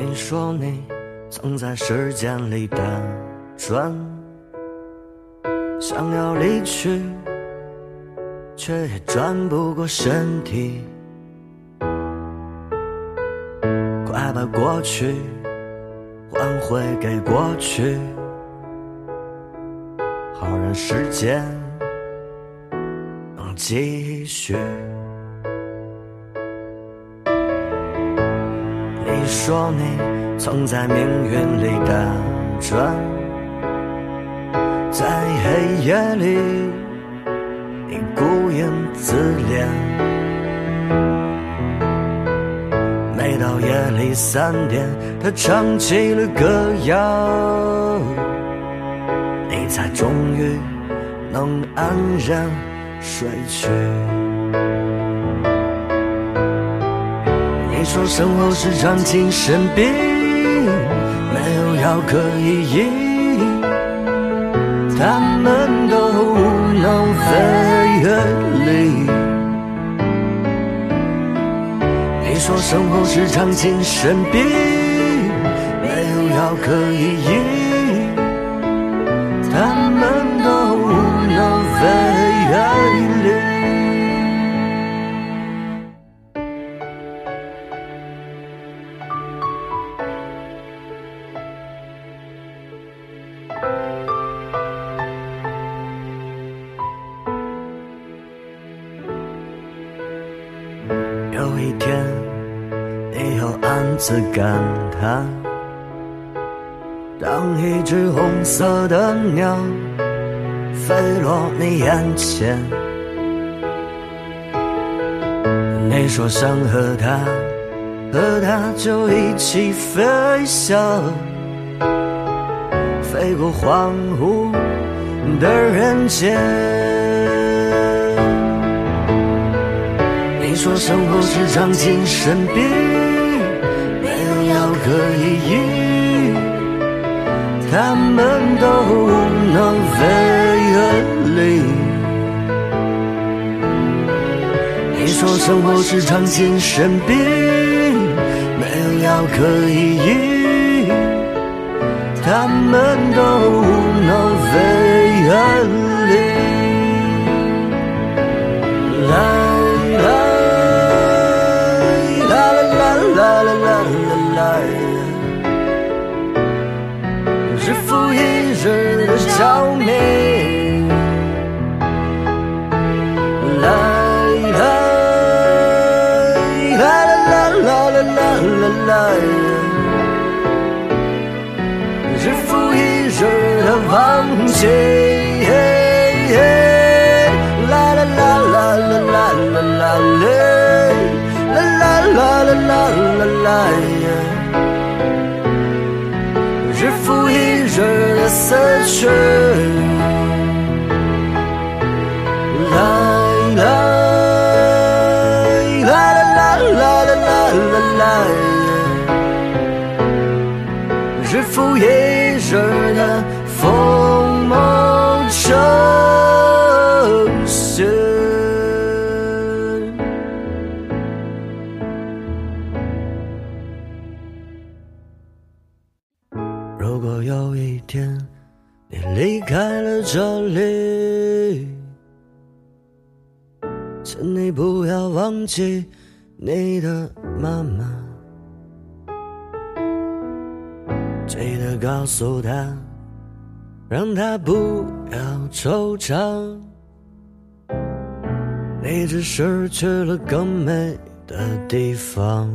你说你曾在时间里打转，想要离去，却也转不过身体。快把过去还回给过去，好让时间能继续。说你曾在命运里打转，在黑夜里你孤影自怜。每到夜里三点，他唱起了歌谣，你才终于能安然睡去。你说生活是场精神病，没有药可以医，他们都无能为力。你说生活是场精神病，没有药可以医，有一天，你又暗自感叹，当一只红色的鸟飞落你眼前，你说想和它，和它就一起飞翔，飞过荒芜的人间。说生活是场精神病，没有药可以医，他们都无能为力。你说生活是场精神病，没有药可以医，他们都啦啦！日复一日的忘记，啦啦啦啦啦啦啦啦！啦啦啦啦啦啦！日复一日的死去，啦啦啦啦啦啦啦啦！日复一日的疯梦成醒。如果有一天你离开了这里，请你不要忘记你的妈妈，记得告诉他，让他不要惆怅，你只是去了更美的地方。